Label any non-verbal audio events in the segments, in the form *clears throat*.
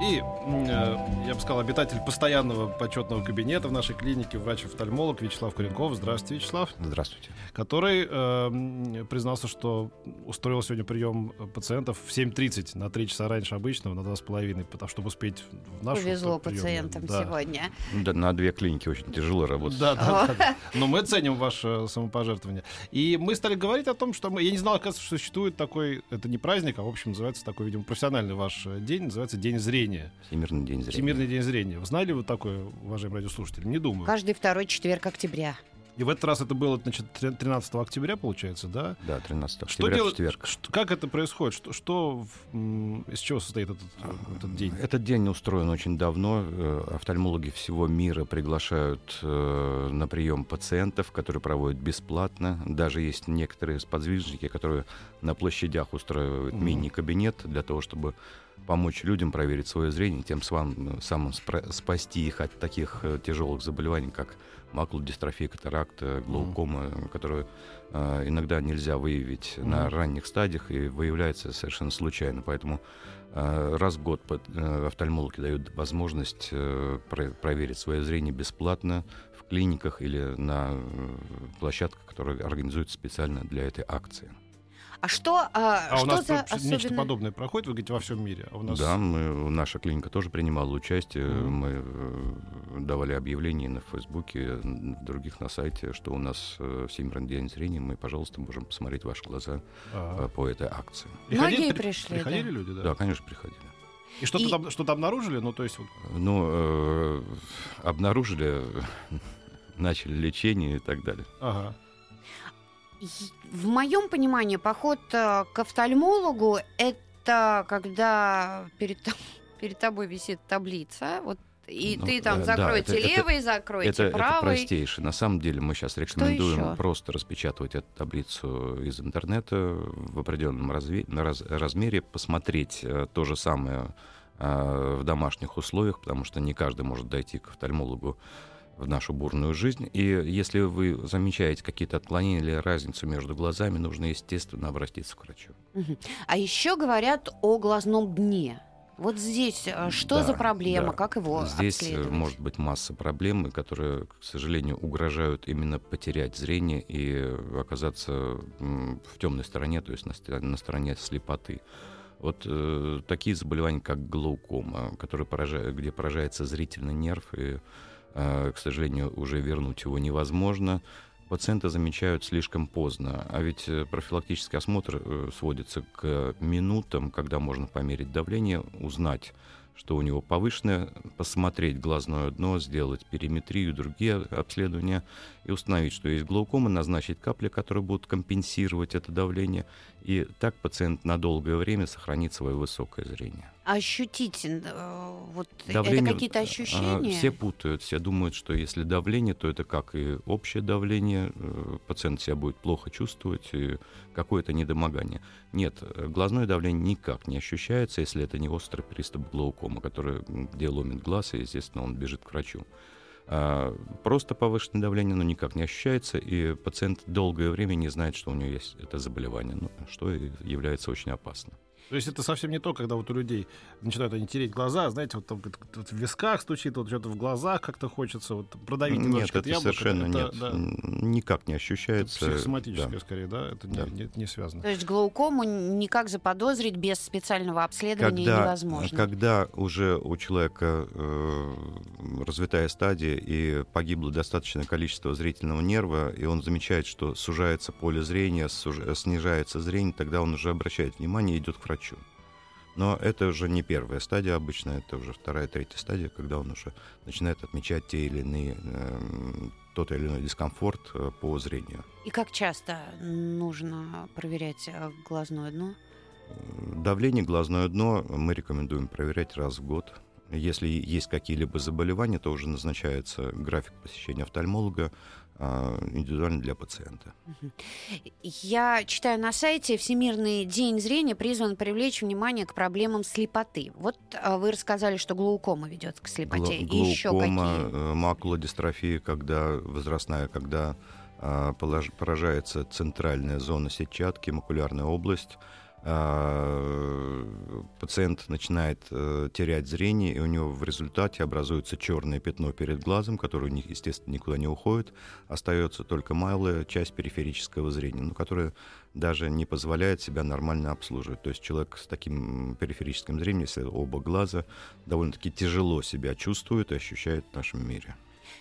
И, э, я бы сказал, обитатель постоянного почетного кабинета в нашей клинике, врач-офтальмолог Вячеслав Куренков. Здравствуйте, Вячеслав. Здравствуйте. Который э, признался, что устроил сегодня прием пациентов в 7.30, на 3 часа раньше обычного, на 2,5, потому чтобы успеть в нашу Повезло прием. пациентам да. сегодня. Да, на две клиники очень тяжело работать. Да, да, да, да. Но мы ценим ваше самопожертвование. И мы стали говорить о том, что мы... Я не знал, оказывается, что существует такой... Это не праздник, а, в общем, называется такой, видимо, профессиональный ваш день. Называется День зрения. Всемирный день зрения. Всемирный день зрения. Вы знали вы такое, уважаемые радиослушатели? Не думаю. Каждый второй четверг октября. И в этот раз это было, значит, 13 октября, получается, да? Да, 13 октября, Что делать? четверг. Что- как это происходит? Что, что из чего состоит этот, этот день? Этот день устроен очень давно. Э, Офтальмологи всего мира приглашают э, на прием пациентов, которые проводят бесплатно. Даже есть некоторые сподвижники, которые на площадях устраивают Мгм. мини-кабинет для того, чтобы помочь людям проверить свое зрение, тем самым, самым спра- спасти их от таких э, тяжелых заболеваний, как макулодистрофия, катаракта, глаукома, которые э, иногда нельзя выявить на Мгм. ранних стадиях и выявляется совершенно случайно. Поэтому э, раз в год под- э, офтальмологи дают возможность э, про- проверить свое зрение бесплатно в клиниках или на э, площадках, которые организуются специально для этой акции. А что, а, А у что нас за тут нечто особенно... подобное проходит, вы говорите, во всем мире. А у нас... Да, мы, наша клиника тоже принимала участие. Мгм. Мы э, давали объявления на Фейсбуке, в других на сайте, что у нас э, Всемирный день зрения. Мы, пожалуйста, можем посмотреть ваши глаза Ага. э, по этой акции. Многие при- пришли, Приходили да. люди, да? Да, конечно, приходили. И что-то И- там, что-то обнаружили? Ну, то есть, вот, Ну, э, обнаружили, *laughs* начали лечение и так далее. ага. В моем понимании поход э, к офтальмологу это когда перед, *laughs* перед тобой висит таблица, вот и Ну, ты там э, да, закройте это- это- левый, закройте Это, это правый. простейшее. На самом деле мы сейчас рекомендуем просто распечатывать эту таблицу из интернета в определенном разве- раз- размере, посмотреть э, то же самое э, в домашних условиях, потому что не каждый может дойти к офтальмологу в нашу бурную жизнь. И если вы замечаете какие-то отклонения или разницу между глазами, нужно, естественно, обратиться к врачу. А еще говорят о глазном дне. Вот здесь э, что Да, за проблема, да. как его Здесь э, может быть масса проблем, которые, к сожалению, угрожают именно потерять зрение и оказаться в темной стороне, то есть на, на стороне слепоты. Вот э, такие заболевания, как глаукома, которые поражают, где поражается зрительный нерв, и, к сожалению, уже вернуть его невозможно. Пациенты замечают слишком поздно, а ведь э, профилактический осмотр э, сводится к минутам, когда можно померить давление, узнать, что у него повышенное, посмотреть глазное дно, сделать периметрию, другие обследования и установить, что есть глаукома, назначить капли, которые будут компенсировать это давление, и так пациент на долгое время сохранит свое высокое зрение. Ощутить, э, вот Давление, это какие-то э, ощущения? Все путают, все думают, что если давление, то это как и общее давление, э, пациент себя будет плохо чувствовать, и какое-то недомогание. Нет, глазное давление никак не ощущается, если это не острый приступ глаукома, который, где ломит глаз, и, естественно, он бежит к врачу. А, Просто повышенное давление, но никак не ощущается, и пациент долгое время не знает, что у него есть это заболевание, ну, что является очень опасно. То есть это совсем не то, когда вот у людей начинают они тереть глаза, знаете, вот там вот- в висках стучит, вот что-то в глазах как-то хочется, вот продавить Нет, немножечко это яблоко. совершенно это, нет, да, никак не это ощущается. психосоматическое да. скорее, да? Это Да. Не, не, не связано. То есть глаукому никак заподозрить без специального обследования когда, невозможно. когда уже у человека э, развитая стадия и погибло достаточное количество зрительного нерва, и он замечает, что сужается поле зрения, суж- снижается зрение, тогда он уже обращает внимание и идет к врачу. Но это уже не первая стадия обычно, это уже вторая, третья стадия, когда он уже начинает отмечать те или иные, эм, тот или иной дискомфорт э, по зрению. И как часто нужно проверять э, глазное дно? Давление, глазное дно мы рекомендуем проверять раз в год. Если есть какие-либо заболевания, то уже назначается график посещения офтальмолога. А, индивидуально для пациента. Я читаю на сайте Всемирный день зрения призван привлечь внимание к проблемам слепоты. Вот а, вы рассказали, что глаукома ведет к слепоте. Глаукома, И еще какие? э, макулодистрофия, когда возрастная, когда а, поражается центральная зона сетчатки, макулярная область, пациент начинает э, терять зрение, и у него в результате образуется черное пятно перед глазом, которое, естественно, никуда не уходит. Остается только малая часть периферического зрения, но которая даже не позволяет себя нормально обслуживать. То есть человек с таким периферическим зрением, если оба глаза, довольно-таки тяжело себя чувствует и ощущает в нашем мире.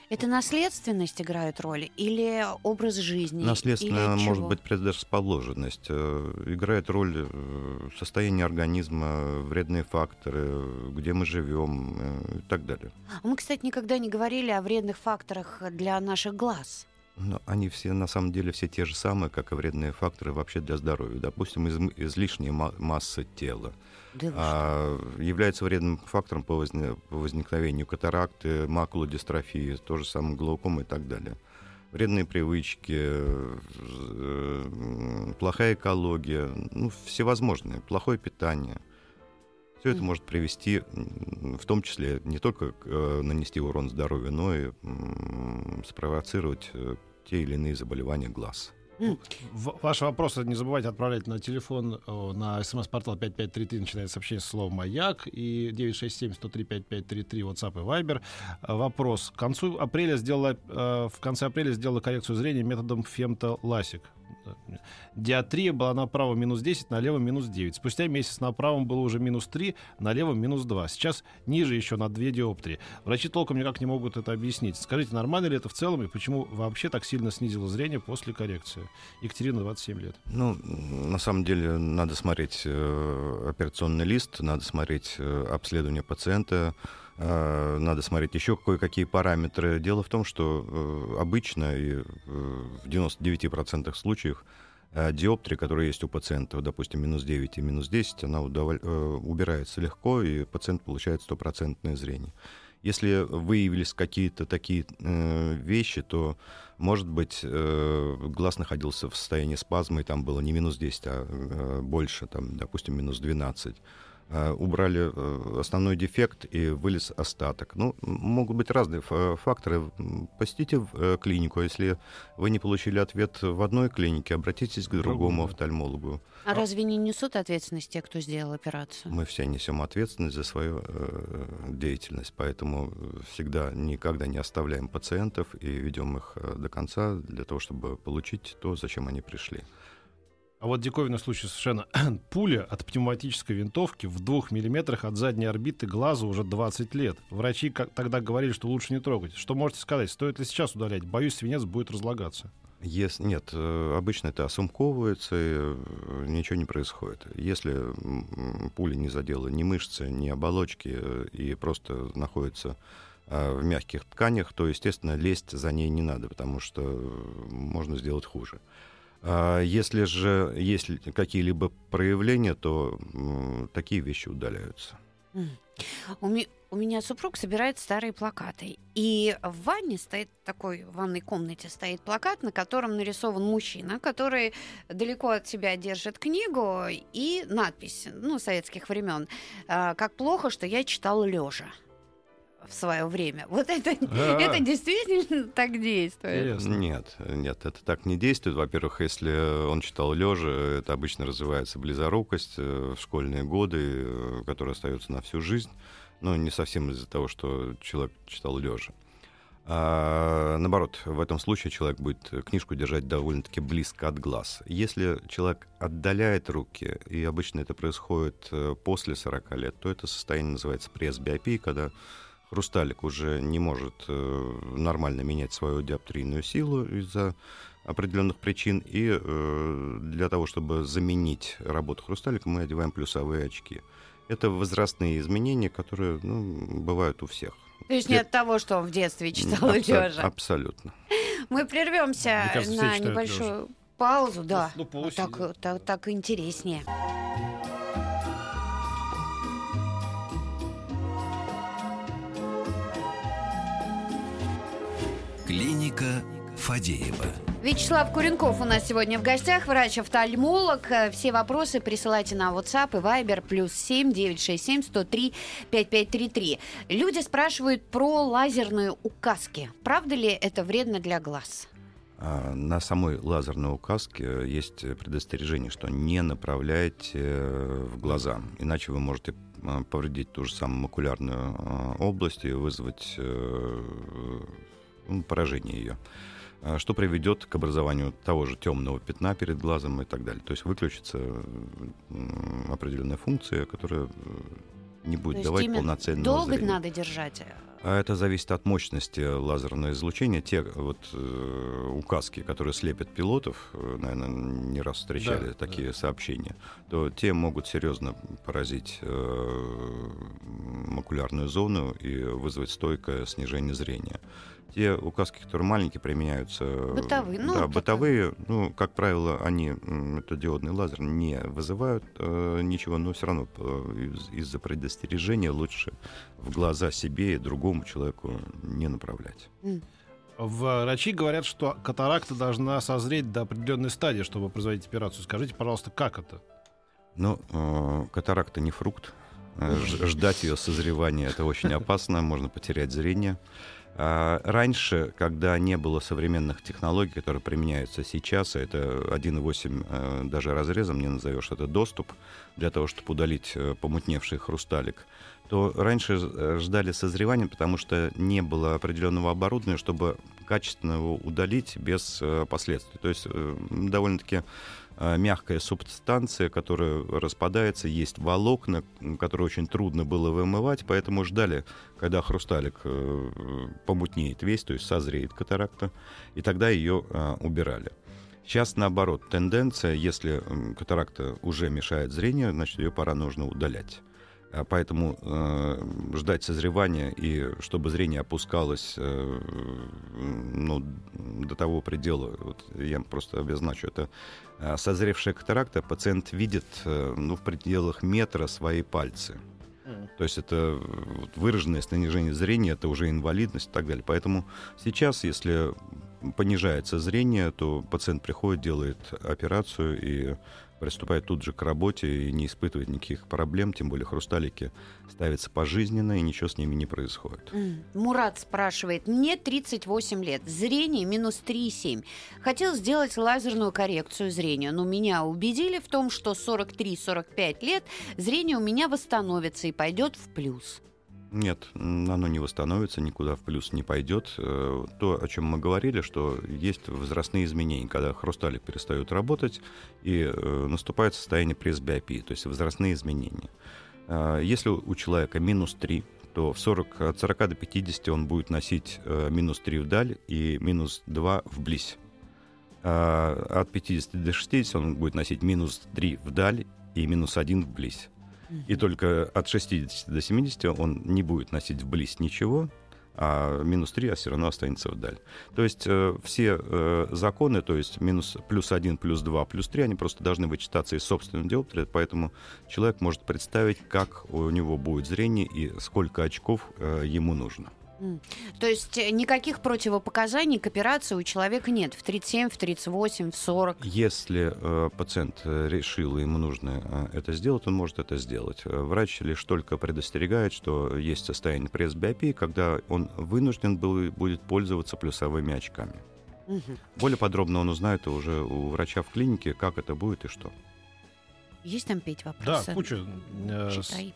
Это наследственность играет роль или образ жизни? Наследственная или может чего? быть предрасположенность. Э, Играет роль э, состояние организма, вредные факторы, где мы живем э, и так далее. А Мы, кстати, никогда не говорили о вредных факторах для наших глаз. Но они все на самом деле все те же самые, как и вредные факторы вообще для здоровья. Допустим, из- излишняя ма- масса тела Да а, является вредным фактором по, возне- по возникновению катаракты, макулодистрофии, то же самое глаукома и так далее. Вредные привычки, э, плохая экология, ну, всевозможные, плохое питание. Все это может привести, в том числе, не только к, э, нанести урон здоровью, но и м, спровоцировать э, те или иные заболевания глаз. Ваши вопросы не забывайте отправлять на телефон, на смс-портал 5533, начинается сообщение с словом «Маяк», и 967-103-5533, WhatsApp и Viber. А, Вопрос. К концу апреля сделала, э, в конце апреля сделала коррекцию зрения методом фемто-ласик. Диатрия была на правом минус 10, на левом минус 9. Спустя месяц на правом было уже минус 3, на левом минус 2. Сейчас ниже еще на 2 диоптрии. Врачи толком никак не могут это объяснить. Скажите, нормально ли это в целом и почему вообще так сильно снизило зрение после коррекции? Екатерина, 27 лет. Ну, на самом деле, надо смотреть э, операционный лист, надо смотреть э, обследование пациента, надо смотреть еще кое-какие параметры. Дело в том, что э, обычно и э, в 99% случаев э, диоптрия, которая есть у пациента, допустим, минус 9 и минус 10, она э, убирается легко, и пациент получает стопроцентное зрение. Если выявились какие-то такие э, вещи, то, может быть, э, глаз находился в состоянии спазма, и там было не минус 10, а э, больше, там, допустим, минус 12. Э, убрали э, основной дефект и вылез остаток. Ну, могут быть разные фа- факторы. Посетите в, э, клинику. Если вы не получили ответ в одной клинике, обратитесь к другому офтальмологу. А разве не несут ответственность те, кто сделал операцию? Мы все несем ответственность за свою э, деятельность, поэтому всегда никогда не оставляем пациентов и ведем их до конца для того, чтобы получить то, зачем они пришли. А вот диковинный случай совершенно. *clears throat* Пуля от пневматической винтовки в двух миллиметрах от задней орбиты глаза уже 20 лет. Врачи как тогда говорили, что лучше не трогать. Что можете сказать? Стоит ли сейчас удалять? Боюсь, свинец будет разлагаться. Ес- нет, э, обычно это осумковывается, и э, ничего не происходит. Если пуля не задела ни мышцы, ни оболочки, э, и просто находится в мягких тканях, то, естественно, лезть за ней не надо, потому что можно сделать хуже. А Если же есть ли какие-либо проявления, то такие вещи удаляются. У, ми- у меня супруг собирает старые плакаты. И в ванне стоит такой, в ванной комнате стоит плакат, на котором нарисован мужчина, который далеко от себя держит книгу и надпись, ну, советских времен. а, Как плохо, что я читал лежа в свое время. Вот *laughs* это, А. это действительно так действует. Интересно. Нет, нет, это так не действует. Во-первых, если он читал лежа, это обычно развивается близорукость э, в школьные годы, э, которая остается на всю жизнь, но не совсем из-за того, что человек читал лежа. А, наоборот, в этом случае человек будет книжку держать довольно-таки близко от глаз. Если человек отдаляет руки, и обычно это происходит э, после 40 лет, то это состояние называется пресбиопией, когда хрусталик уже не может э, нормально менять свою диоптрийную силу из-за определенных причин. И э, для того, чтобы заменить работу хрусталика, мы одеваем плюсовые очки. Это возрастные изменения, которые ну, бывают у всех. То есть не Нет. от того, что он в детстве читал Абсо- лежа. Абсолютно. Мы прервемся кажется, на небольшую паузу, да. Ну, Вот так, так, так интереснее. Клиника Фадеева. Вячеслав Куренков у нас сегодня в гостях, врач-офтальмолог. Э, Все вопросы присылайте на WhatsApp и Viber плюс 7 967 103 5533. Люди спрашивают про лазерные указки. Правда ли это вредно для глаз? А, На самой лазерной указке есть предостережение, что не направляйте э, в глаза, иначе вы можете повредить ту же самую макулярную область и вызвать э, поражение ее, а, что приведет к образованию того же темного пятна перед глазом и так далее. То есть выключится определенная функция, которая э, не То будет есть давать полноценного Долго зрения. надо держать? А Это зависит от мощности лазерного излучения. Те вот э, указки, которые слепят пилотов, наверное, не раз встречали Да, такие сообщения, то те могут серьезно поразить э, макулярную зону и вызвать стойкое снижение зрения. Те указки, которые маленькие, применяются... э, Бытовые, ну, да, это- бытовые. Ну, как правило, они, это диодный лазер, не вызывают э, ничего, но все равно э, из- из-за предостережения лучше в глаза себе и другому человеку не направлять. Врачи говорят, что катаракта должна созреть до определенной стадии, чтобы производить операцию. Скажите, пожалуйста, как это? Но э, катаракта не фрукт. Э, Ждать ее созревания это очень опасно, можно потерять зрение. А Раньше, когда не было современных технологий, которые применяются сейчас, а это 1,8 э, даже разрезом не назовешь, это доступ для того, чтобы удалить помутневший хрусталик, то раньше э, ждали созревания, потому что не было определенного оборудования, чтобы качественно его удалить без э, последствий. То есть э, довольно-таки мягкая субстанция, которая распадается, есть волокна, которые очень трудно было вымывать, поэтому ждали, когда хрусталик помутнеет весь, то есть созреет катаракта, и тогда ее убирали. Сейчас наоборот, тенденция, если катаракта уже мешает зрению, значит ее пора нужно удалять. А Поэтому э, ждать созревания и чтобы зрение опускалось э, ну, до того предела, вот я просто обозначу, это э, созревшая катаракта, пациент видит э, ну, в пределах метра свои пальцы. То есть это э, выраженное снижение зрения, это уже инвалидность и так далее. Поэтому сейчас, если понижается зрение, то пациент приходит, делает операцию и приступает тут же к работе и не испытывает никаких проблем, тем более хрусталики ставятся пожизненно, и ничего с ними не происходит. Мурат спрашивает, мне 38 лет, зрение минус 3,7. Хотел сделать лазерную коррекцию зрения, но меня убедили в том, что 43-45 лет зрение у меня восстановится и пойдет в плюс. Нет, оно не восстановится, никуда в плюс не пойдет. Э, То, о чем мы говорили, что есть возрастные изменения, когда хрусталик перестает работать, и э, наступает состояние пресбиопии, то есть возрастные изменения. Э, Если у человека минус 3, то в 40, от 40 до 50 он будет носить минус 3 вдаль и минус 2 вблизь. От 50 до 60 он будет носить минус 3 вдаль и минус 1 вблизь. И только от 60 до 70 он не будет носить вблизь ничего, а минус 3, а все равно останется вдаль. То есть э, все э, законы, то есть минус плюс 1, плюс 2, плюс 3, они просто должны вычитаться из собственного диоптрия, поэтому человек может представить, как у него будет зрение и сколько очков э, ему нужно. То есть э, никаких противопоказаний к операции у человека нет в 37, в 38, в 40. Если э, пациент э, решил, ему нужно э, это сделать, он может это сделать. Врач лишь только предостерегает, что есть состояние пресбиопии, когда он вынужден был, будет пользоваться плюсовыми очками. Мгм. Более подробно он узнает уже у врача в клинике, как это будет и что. Есть там петь Да, вопросы? куча. Э, с- Читай.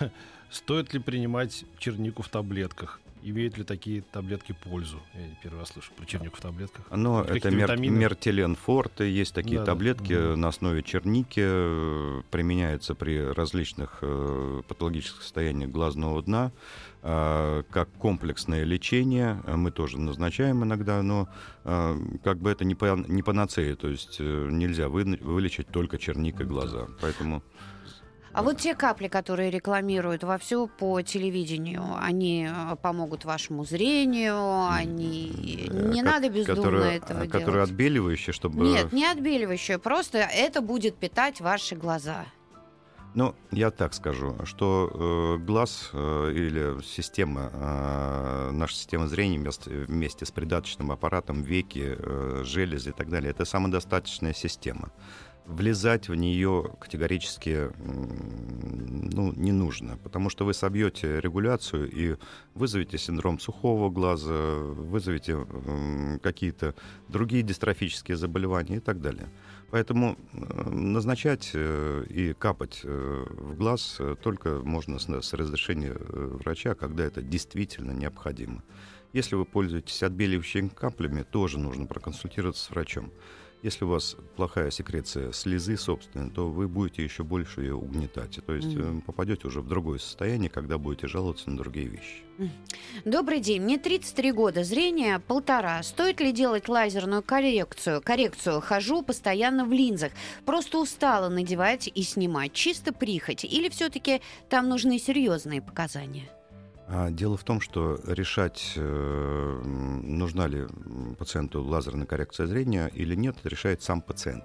*laughs* Стоит ли принимать чернику в таблетках? Имеют ли такие таблетки пользу? Я первый раз слышу про чернику в таблетках. Но Какие это мер, мертелен форте, есть такие Да-да. таблетки Мгм. на основе черники, э, применяются при различных э, патологических состояниях глазного дна, э, как комплексное лечение, э, мы тоже назначаем иногда, но э, как бы это не, по, не панацея, то есть э, нельзя вы- вылечить только черникой глаза, поэтому... А вот те капли, которые рекламируют вовсю по телевидению, они э, помогут вашему зрению, они... э, Не ко- надо бездумно которые, этого э, делать. Которые отбеливающие, чтобы... Нет, не отбеливающее, просто это будет питать ваши глаза. Ну, я так скажу, что э, глаз э, или система, э, наша система зрения вместе, вместе с придаточным аппаратом, веки, э, железы и так далее, это самодостаточная система. Влезать в нее категорически ну, не нужно, потому что вы собьете регуляцию и вызовете синдром сухого глаза, вызовете э, какие-то другие дистрофические заболевания и так далее. Поэтому э, назначать э, и капать э, в глаз только можно с разрешения врача, когда это действительно необходимо. Если вы пользуетесь отбеливающими каплями, тоже нужно проконсультироваться с врачом. Если у вас плохая секреция слезы собственной, то вы будете еще больше ее угнетать. То есть mm. попадете уже в другое состояние, когда будете жаловаться на другие вещи. Добрый день. Мне 33 года, зрение полтора. Стоит ли делать лазерную коррекцию? Коррекцию. Хожу постоянно в линзах. Просто устала надевать и снимать. Чисто прихоть. Или все-таки там нужны серьезные показания? А дело в том, что решать, э, нужна ли пациенту лазерная коррекция зрения или нет, решает сам пациент.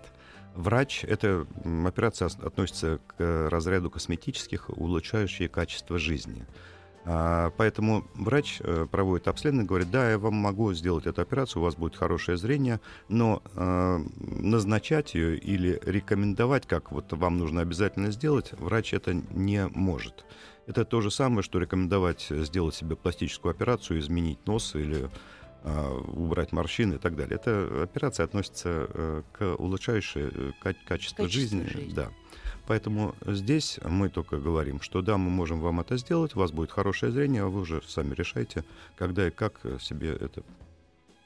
Врач, эта операция относится к разряду косметических, улучшающих качество жизни. А, поэтому врач э, проводит обследование, говорит, да, я вам могу сделать эту операцию, у вас будет хорошее зрение, но э, назначать ее или рекомендовать, как вот вам нужно обязательно сделать, врач это не может. Это то же самое, что рекомендовать сделать себе пластическую операцию, изменить нос или э, убрать морщины и так далее. Эта операция относится э, к улучшающей э, качество, качество жизни. жизни. Да. Поэтому здесь мы только говорим, что да, мы можем вам это сделать, у вас будет хорошее зрение, а вы уже сами решайте, когда и как себе это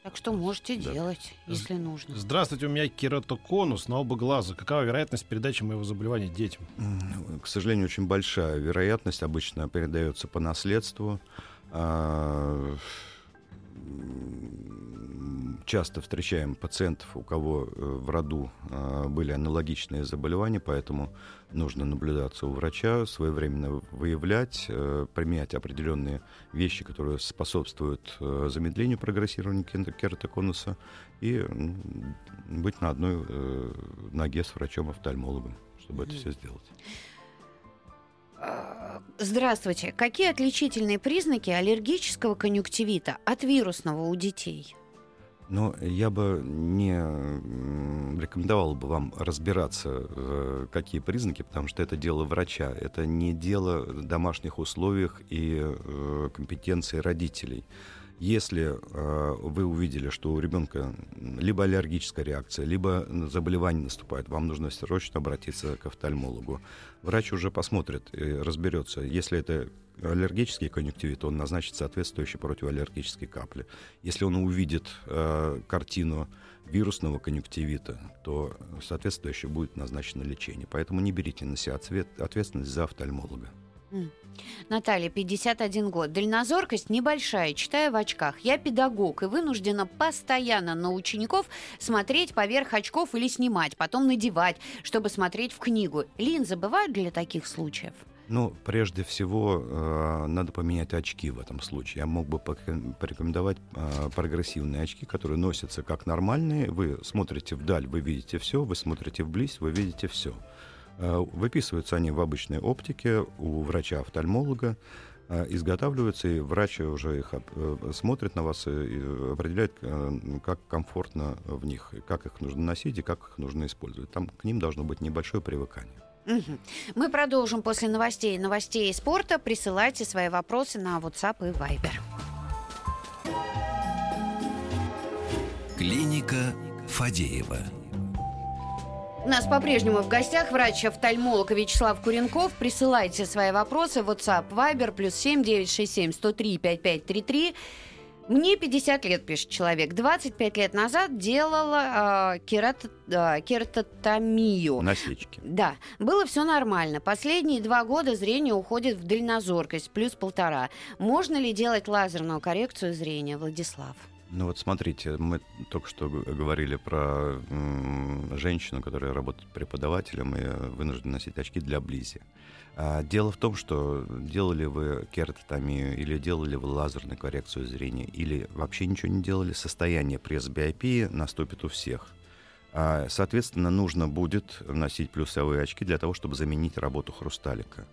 так что можете да. делать, если нужно. Здравствуйте, у меня кератоконус на оба глаза. Какова вероятность передачи моего заболевания детям? К сожалению, очень большая вероятность. Обычно передается по наследству. Часто встречаем пациентов, у кого э, в роду а, были аналогичные заболевания, поэтому нужно наблюдаться у врача, своевременно выявлять, э, применять определенные вещи, которые способствуют э, замедлению прогрессирования кератоконуса и быть на одной ноге с врачом-офтальмологом, чтобы это все сделать. Здравствуйте. Какие отличительные признаки аллергического конъюнктивита от вирусного у детей? Но я бы не рекомендовал бы вам разбираться, э, какие признаки, потому что это дело врача, это не дело домашних условиях и э, компетенции родителей. Если э, вы увидели, что у ребенка либо аллергическая реакция, либо заболевание наступает, вам нужно срочно обратиться к офтальмологу. Врач уже посмотрит и разберется. Если это аллергический конъюнктивит, он назначит соответствующие противоаллергические капли. Если он увидит э, картину вирусного конъюнктивита, то соответствующе будет назначено лечение. Поэтому не берите на себя ответственность за офтальмолога. Наталья, 51 год. Дальнозоркость небольшая, читаю в очках. Я педагог и вынуждена постоянно на учеников смотреть поверх очков или снимать, потом надевать, чтобы смотреть в книгу. Линзы бывают для таких случаев? Ну, прежде всего, э, надо поменять очки в этом случае. Я мог бы порекомендовать э, прогрессивные очки, которые носятся как нормальные. Вы смотрите вдаль, вы видите все, вы смотрите вблизь, вы видите все. Э, выписываются они в обычной оптике у врача-офтальмолога, э, изготавливаются, и врач уже их э, смотрит на вас и определяет, как комфортно в них, как их нужно носить и как их нужно использовать. Там к ним должно быть небольшое привыкание. Мы продолжим после новостей. Новостей спорта. Присылайте свои вопросы на WhatsApp и Viber. Клиника Фадеева. У нас по-прежнему в гостях врач-офтальмолог Вячеслав Куренков. Присылайте свои вопросы в WhatsApp, Viber, плюс 7 967 103 5533. Мне 50 лет, пишет человек. 25 лет назад делала э, керат, э, кератотомию. Насечки. Да. Было все нормально. Последние два года зрение уходит в дальнозоркость, плюс полтора. Можно ли делать лазерную коррекцию зрения, Владислав? Ну вот смотрите, мы только что говорили про женщину, которая работает преподавателем и вынуждена носить очки для близи. А, дело в том, что делали вы кератотомию или делали вы лазерную коррекцию зрения или вообще ничего не делали, состояние пресс-биопии наступит у всех. А, соответственно, нужно будет носить плюсовые очки для того, чтобы заменить работу хрусталика.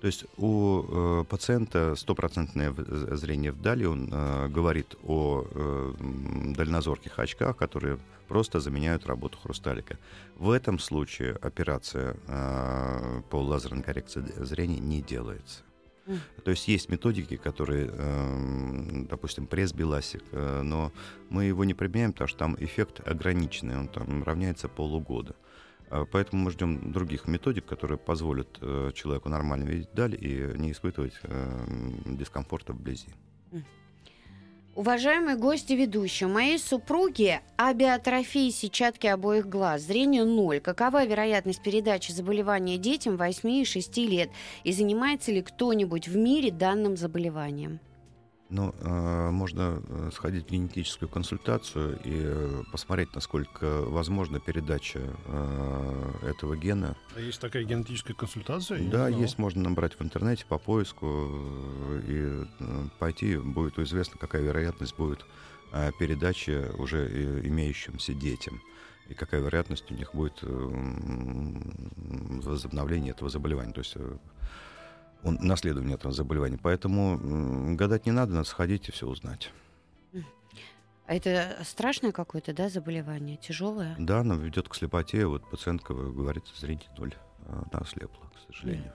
То есть у э, пациента стопроцентное зрение вдали, он э, говорит о э, дальнозорких очках, которые просто заменяют работу хрусталика. В этом случае операция э, по лазерной коррекции зрения не делается. То есть есть методики, которые, э, допустим, пресс-беласик, э, но мы его не применяем, потому что там эффект ограниченный, он там равняется полугода. А, поэтому мы ждем других методик, которые позволят э, человеку нормально видеть даль и не испытывать э, дискомфорта вблизи. Уважаемые гости ведущие, моей супруги абиотрофия сетчатки обоих глаз, зрение ноль. Какова вероятность передачи заболевания детям 8 и 6 лет? И занимается ли кто-нибудь в мире данным заболеванием? Ну, э, можно э, сходить в генетическую консультацию и э, посмотреть, насколько возможна передача э, этого гена. А есть такая генетическая консультация? Да, есть, можно набрать в интернете по поиску э, и пойти, будет известно, какая вероятность будет передачи уже имеющимся детям и какая вероятность у них будет возобновления этого заболевания. То есть он, наследование этого заболевания. Поэтому гадать не надо, надо сходить и все узнать. А это страшное какое-то, да, заболевание? Тяжелое? Да, оно ведет к слепоте. Вот пациентка говорит, зрение ноль. Она ослепла, к сожалению.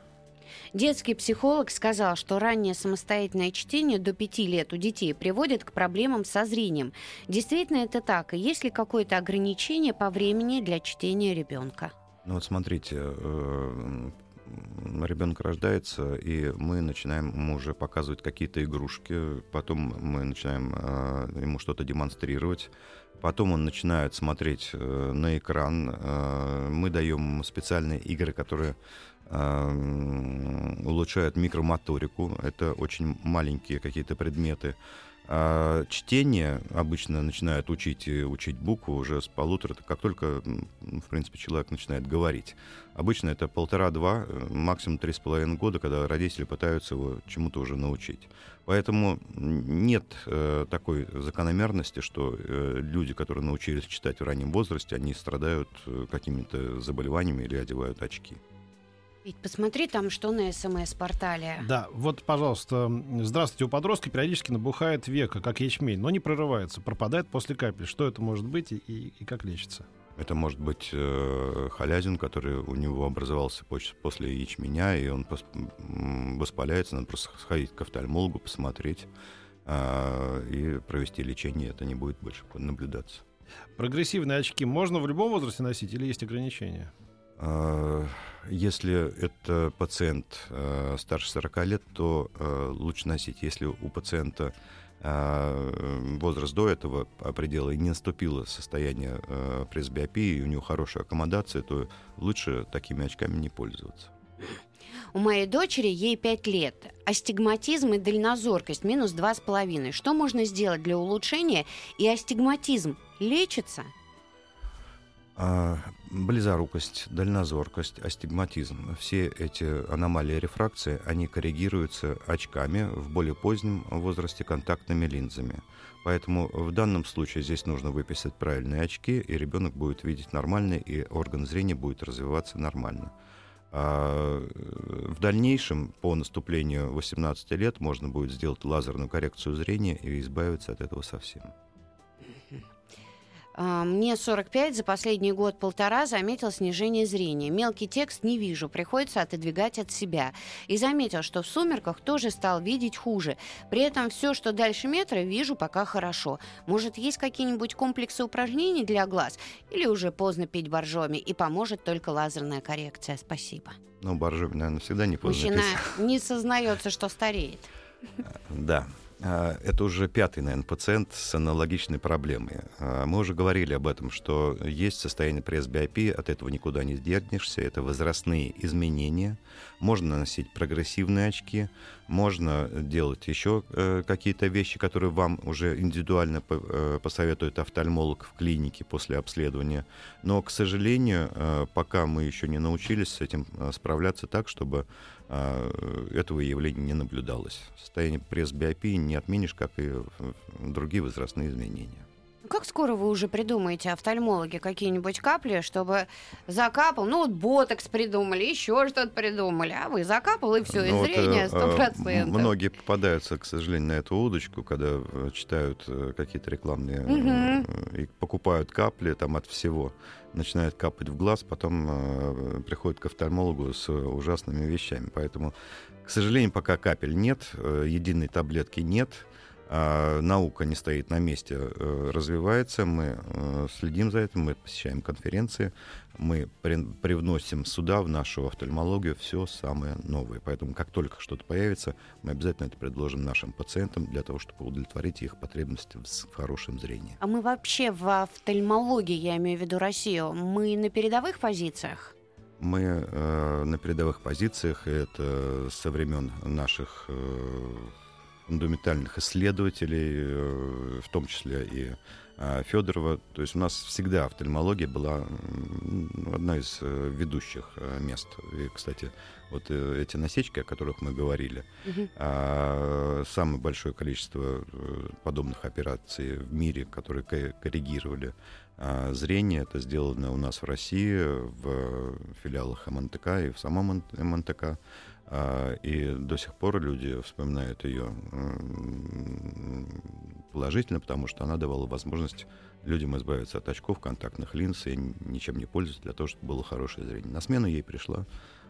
Детский психолог сказал, что раннее самостоятельное чтение до 5 лет у детей приводит к проблемам со зрением. Действительно это так? И есть ли какое-то ограничение по времени для чтения ребенка? Ну вот смотрите, э, ребенок рождается, и мы начинаем ему уже показывать какие-то игрушки, потом мы начинаем э, ему что-то демонстрировать, потом он начинает смотреть э, на экран, э, мы даем специальные игры, которые э, улучшают микромоторику, это очень маленькие какие-то предметы, а чтение обычно начинают учить учить букву уже с полутора, как только, в принципе, человек начинает говорить. Обычно это полтора-два, э, максимум три с половиной года, когда родители пытаются его чему-то уже научить. Поэтому нет э, такой закономерности, что э, люди, которые научились читать в раннем возрасте, они страдают э, какими-то заболеваниями или одевают очки. Ведь посмотри там, что на СМС-портале. Да, вот, пожалуйста, здравствуйте, у подростка периодически набухает века, как ячмень, но не прорывается, пропадает после капли. Что это может быть и, и как лечится? Это может быть э, халязин, который у него образовался после ячменя, и он воспаляется. Надо просто сходить к офтальмологу, посмотреть э, и провести лечение. Это не будет больше наблюдаться. Прогрессивные очки можно в любом возрасте носить или есть ограничения? Э, если это пациент э, старше 40 лет, то э, лучше носить. Если у пациента возраст до этого предела и не наступило состояние пресбиопии, и у него хорошая аккомодация, то лучше такими очками не пользоваться. У моей дочери, ей 5 лет, астигматизм и дальнозоркость минус 2,5. Что можно сделать для улучшения? И астигматизм лечится? А, близорукость, дальнозоркость, астигматизм. Все эти аномалии рефракции, они коррегируются очками в более позднем возрасте контактными линзами. Поэтому в данном случае здесь нужно выписать правильные очки, и ребенок будет видеть нормально, и орган зрения будет развиваться нормально. А в дальнейшем, по наступлению 18 лет, можно будет сделать лазерную коррекцию зрения и избавиться от этого совсем. А, мне 45, за последний год-полтора заметил снижение зрения. Мелкий текст не вижу, приходится отодвигать от себя. И заметил, что в сумерках тоже стал видеть хуже. При этом все, что дальше метра, вижу пока хорошо. Может, есть какие-нибудь комплексы упражнений для глаз? Или уже поздно пить боржоми и поможет только лазерная коррекция? Спасибо. Ну, боржоми, наверное, всегда не поздно Мужчина пить. не сознается, что стареет. Да, это уже пятый, наверное, пациент с аналогичной проблемой. А, мы уже говорили об этом, что есть состояние пресс-биопии, от этого никуда не сдернешься, это возрастные изменения. Можно носить прогрессивные очки, можно делать еще э, какие-то вещи, которые вам уже индивидуально э, посоветует офтальмолог в клинике после обследования. Но, к сожалению, э, пока мы еще не научились с этим справляться так, чтобы этого явления не наблюдалось. Состояние пресс-биопии не отменишь, как и другие возрастные изменения. Как скоро вы уже придумаете, офтальмологи, какие-нибудь капли, чтобы закапал? Ну, вот ботокс придумали, еще что-то придумали, а вы закапал, и все, и Ну, вот, зрение э, э, процентов. Многие попадаются, к сожалению, на эту удочку, когда э, читают какие-то рекламные э, и покупают капли там от всего, начинают капать в глаз, потом э, приходят к офтальмологу с ужасными вещами. Поэтому, к сожалению, пока капель нет, э, единой таблетки нет. А наука не стоит на месте, э, развивается, мы э, следим за этим, мы посещаем конференции, мы при- привносим сюда, в нашу офтальмологию, все самое новое. Поэтому, как только что-то появится, мы обязательно это предложим нашим пациентам для того, чтобы удовлетворить их потребности в хорошем зрении. А мы вообще в офтальмологии, я имею в виду Россию, мы на передовых позициях? Мы э, на передовых позициях, это со времен наших э, фундаментальных исследователей, э, в том числе и э, Федорова. То есть у нас всегда офтальмология была м, одна из э, ведущих э, мест. И, кстати, вот эти насечки, о которых мы говорили, а, самое большое количество подобных операций в мире, которые ко- коррегировали а, зрение, это сделано у нас в России, в филиалах МНТК и в самом МНТК. А, И до сих пор люди вспоминают ее положительно, потому что она давала возможность людям избавиться от очков, контактных линз и ничем не пользоваться для того, чтобы было хорошее зрение. На смену ей пришла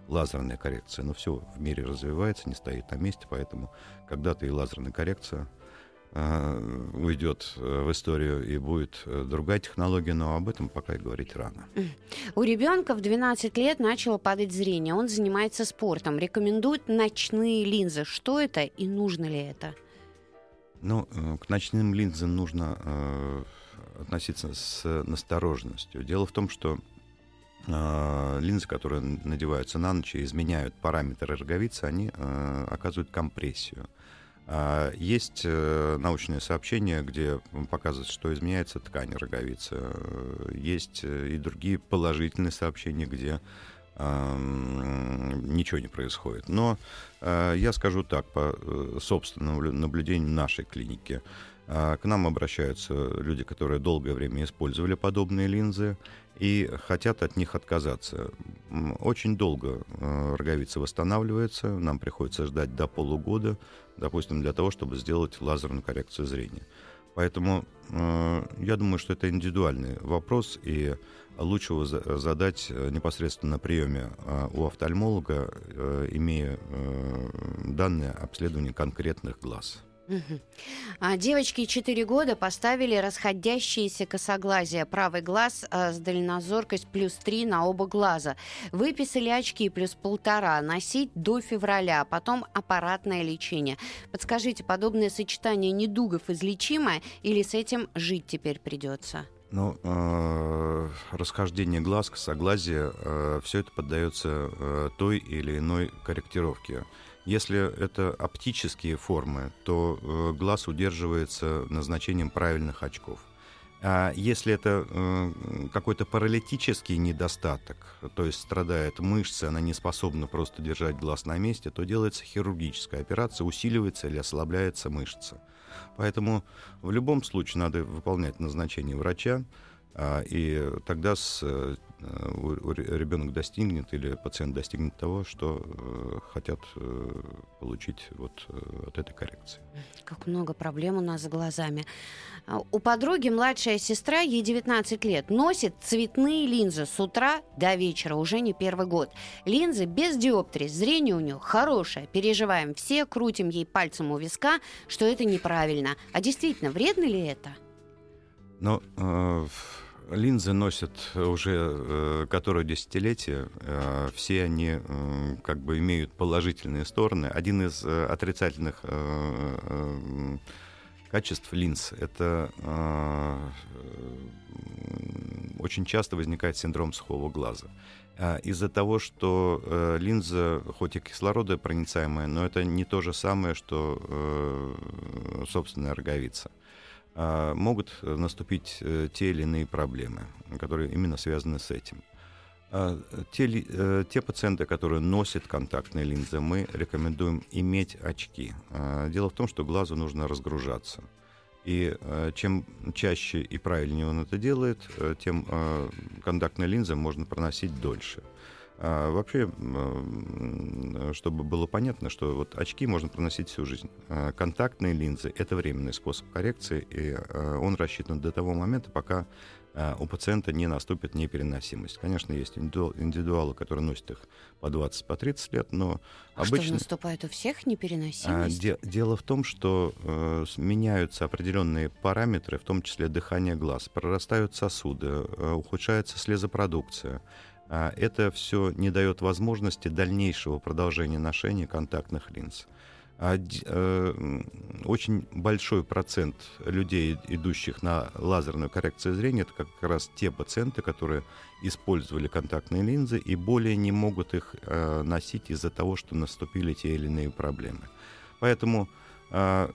лазерная коррекция. Но все в мире развивается, не стоит на месте, поэтому когда-то и лазерная коррекция уйдет э, в историю и будет э, другая технология, но об этом пока и говорить рано. У ребенка в 12 лет начало падать зрение. Он занимается спортом. Рекомендуют ночные линзы. Что это и нужно ли это? Ну, э, к ночным линзам нужно э, относиться с настороженностью. Дело в том, что э, линзы, которые надеваются на ночь и изменяют параметры роговицы, они э, оказывают компрессию. Есть э, научные сообщения, где показывают, что изменяется ткань роговицы. Э, Есть э, и другие положительные сообщения, где ничего не происходит. Но я скажу так, по собственному лю- наблюдению нашей клиники, э, к нам обращаются люди, которые долгое время использовали подобные линзы и хотят от них отказаться. Очень долго э, роговица восстанавливается, нам приходится ждать до полугода, допустим, для того, чтобы сделать лазерную коррекцию зрения. Поэтому э, я думаю, что это индивидуальный вопрос, и лучше его за- задать э, непосредственно на приеме э, у офтальмолога, э, имея э, данные обследования конкретных глаз. А девочке 4 года поставили расходящиеся косоглазия. Правый глаз а, с дальнозоркость плюс 3 на оба глаза. Выписали очки плюс полтора. Носить до февраля. а Потом аппаратное лечение. Подскажите, подобное сочетание недугов излечимо или с этим жить теперь придется? Ну, э, расхождение глаз, косоглазие, все это поддается э, той или иной корректировке. Если это оптические формы, то э, глаз удерживается назначением правильных очков. А если это э, какой-то паралитический недостаток, то есть страдает мышца, она не способна просто держать глаз на месте, то делается хирургическая операция, усиливается или ослабляется мышца. Поэтому в любом случае надо выполнять назначение врача, и тогда с, э, ребенок достигнет или пациент достигнет того, что э, хотят э, получить вот от этой коррекции. Как много проблем у нас с глазами. А, У подруги младшая сестра, ей 19 лет, носит цветные линзы с утра до вечера, уже не первый год. Линзы без диоптрии, зрение у нее хорошее. Переживаем все, крутим ей пальцем у виска, что это неправильно. А действительно, вредно ли это? Но э, линзы носят уже э, которое десятилетие. Э, все они э, как бы имеют положительные стороны. Один из э, отрицательных э, э, качеств линз это э, э, очень часто возникает синдром сухого глаза. А, Из-за того, что э, линза, хоть и кислородопроницаемая, но это не то же самое, что э, собственная роговица могут э, наступить э, те или иные проблемы, которые именно связаны с этим. А, Те, э, те пациенты, которые носят контактные линзы, мы рекомендуем иметь очки. А, Дело в том, что глазу нужно разгружаться. И чем чаще и правильнее он это делает, тем контактные линзы можно проносить дольше. А, вообще, чтобы было понятно, что вот очки можно проносить всю жизнь. А, контактные линзы — это временный способ коррекции, и а, он рассчитан до того момента, пока у пациента не наступит непереносимость. Конечно, есть индивидуалы, которые носят их по 20, по 30 лет, но а обычно... что, наступает у всех непереносимость? Де- дело в том, что э, меняются определенные параметры, в том числе дыхание глаз, прорастают сосуды, э, ухудшается слезопродукция. А это все не дает возможности дальнейшего продолжения ношения контактных линз. Э, очень большой процент людей, идущих на лазерную коррекцию зрения, это как раз те пациенты, которые использовали контактные линзы и более не могут их э, носить из-за того, что наступили те или иные проблемы. Поэтому э,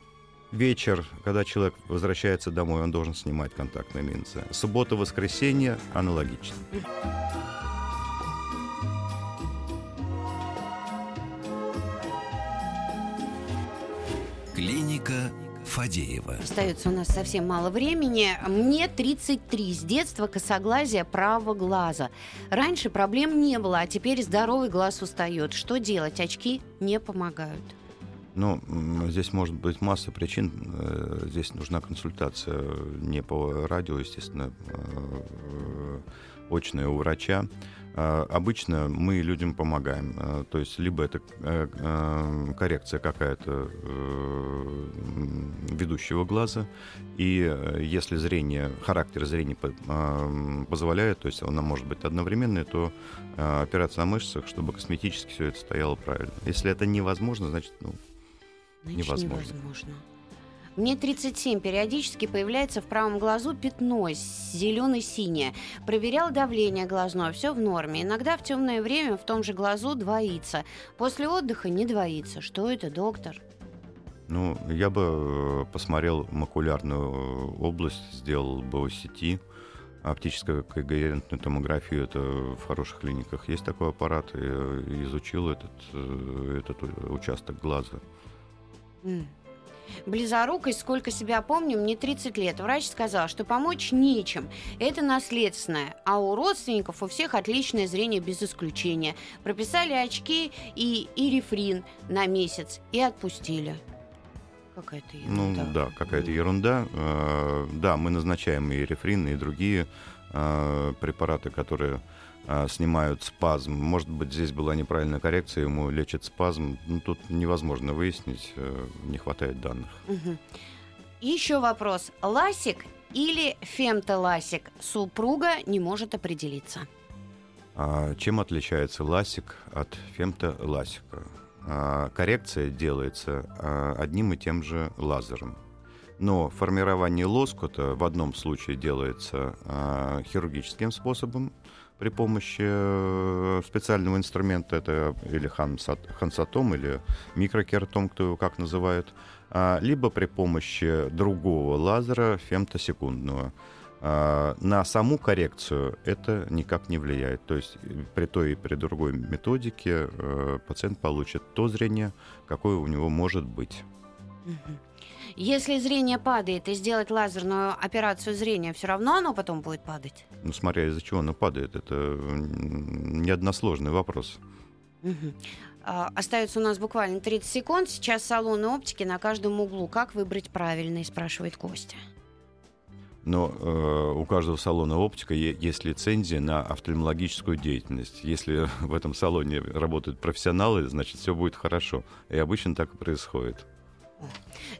вечер, когда человек возвращается домой, он должен снимать контактные линзы. Суббота-воскресенье аналогично. Клиника Фадеева. Остается у нас совсем мало времени. Мне 33. С детства косоглазие правого глаза. Раньше проблем не было, а теперь здоровый глаз устает. Что делать? Очки не помогают. Ну, здесь может быть масса причин. Э, здесь нужна консультация не по радио, естественно, а, очная у врача. А, обычно мы людям помогаем. А, то есть либо это э, а, коррекция какая-то э, ведущего глаза, и э, если зрение, характер зрения позволяет, то есть она может быть одновременной, то операция на мышцах, чтобы косметически все это стояло правильно. Если это невозможно, значит, ну, значит невозможно. невозможно. Мне 37. Периодически появляется в правом глазу пятно зеленое-синее. Проверял давление глазное, все в норме. Иногда в темное время в том же глазу двоится. После отдыха не двоится. Что это, доктор? Ну, я бы э, посмотрел макулярную область, сделал бы ОСТ, оптическую когерентную томографию, это в хороших клиниках есть такой аппарат, и э, изучил этот, э, этот участок глаза. Mm. Близорукость, сколько себя помню, мне 30 лет. Врач сказал, что помочь нечем. Это наследственное. А у родственников у всех отличное зрение без исключения. Прописали очки и, и рефрин на месяц и отпустили. Какая-то ерунда. Ну да, какая-то ерунда. Э, да, мы назначаем и рефрин, и другие э, препараты, которые а, снимают спазм. Может быть, здесь была неправильная коррекция, ему лечат спазм. Ну, тут невозможно выяснить, э, не хватает данных. Угу. Еще вопрос. Ласик или фемтоласик? Супруга не может определиться. А, чем отличается ласик от фемтоласика? А, коррекция делается а, одним и тем же лазером. Но формирование лоскута в одном случае делается а, хирургическим способом, при помощи э, специального инструмента, это или хансатом, или микрокератом, кто его как называет, а, либо при помощи другого лазера фемтосекундного. А, на саму коррекцию это никак не влияет. То есть э, при той и при другой методике э, пациент получит то зрение, какое у него может быть. Если зрение падает и сделать лазерную операцию зрения, все равно оно потом будет падать? Ну, смотря из-за чего оно падает, это не односложный вопрос. Угу. Остается у нас буквально 30 секунд. Сейчас салоны оптики на каждом углу. Как выбрать правильный, спрашивает Костя. Но э, у каждого салона оптика есть лицензия на офтальмологическую деятельность. Если *laughs* в этом салоне работают профессионалы, значит все будет хорошо. И обычно так и происходит.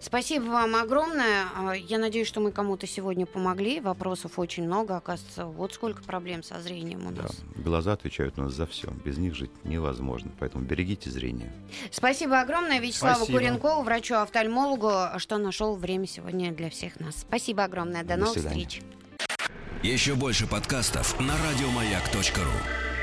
Спасибо вам огромное. А, я надеюсь, что мы кому-то сегодня помогли. Вопросов очень много, оказывается. Вот сколько проблем со зрением у нас. Да. Глаза отвечают у нас за все. Без них жить невозможно. Поэтому берегите зрение. Спасибо огромное Вячеславу Спасибо. Куренкову, врачу-офтальмологу, что нашел время сегодня для всех нас. Спасибо огромное. До, До новых свидания. встреч. Еще больше подкастов на радиомаяк.ру